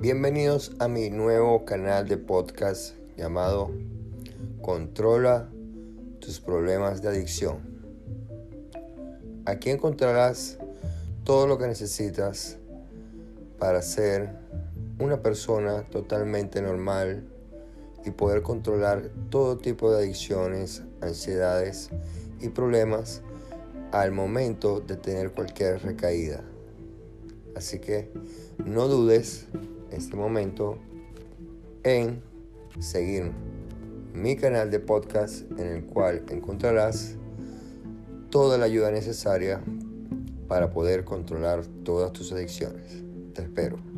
Bienvenidos a mi nuevo canal de podcast llamado Controla tus problemas de adicción. Aquí encontrarás todo lo que necesitas para ser una persona totalmente normal y poder controlar todo tipo de adicciones, ansiedades y problemas al momento de tener cualquier recaída. Así que no dudes este momento en seguir mi canal de podcast en el cual encontrarás toda la ayuda necesaria para poder controlar todas tus adicciones. Te espero.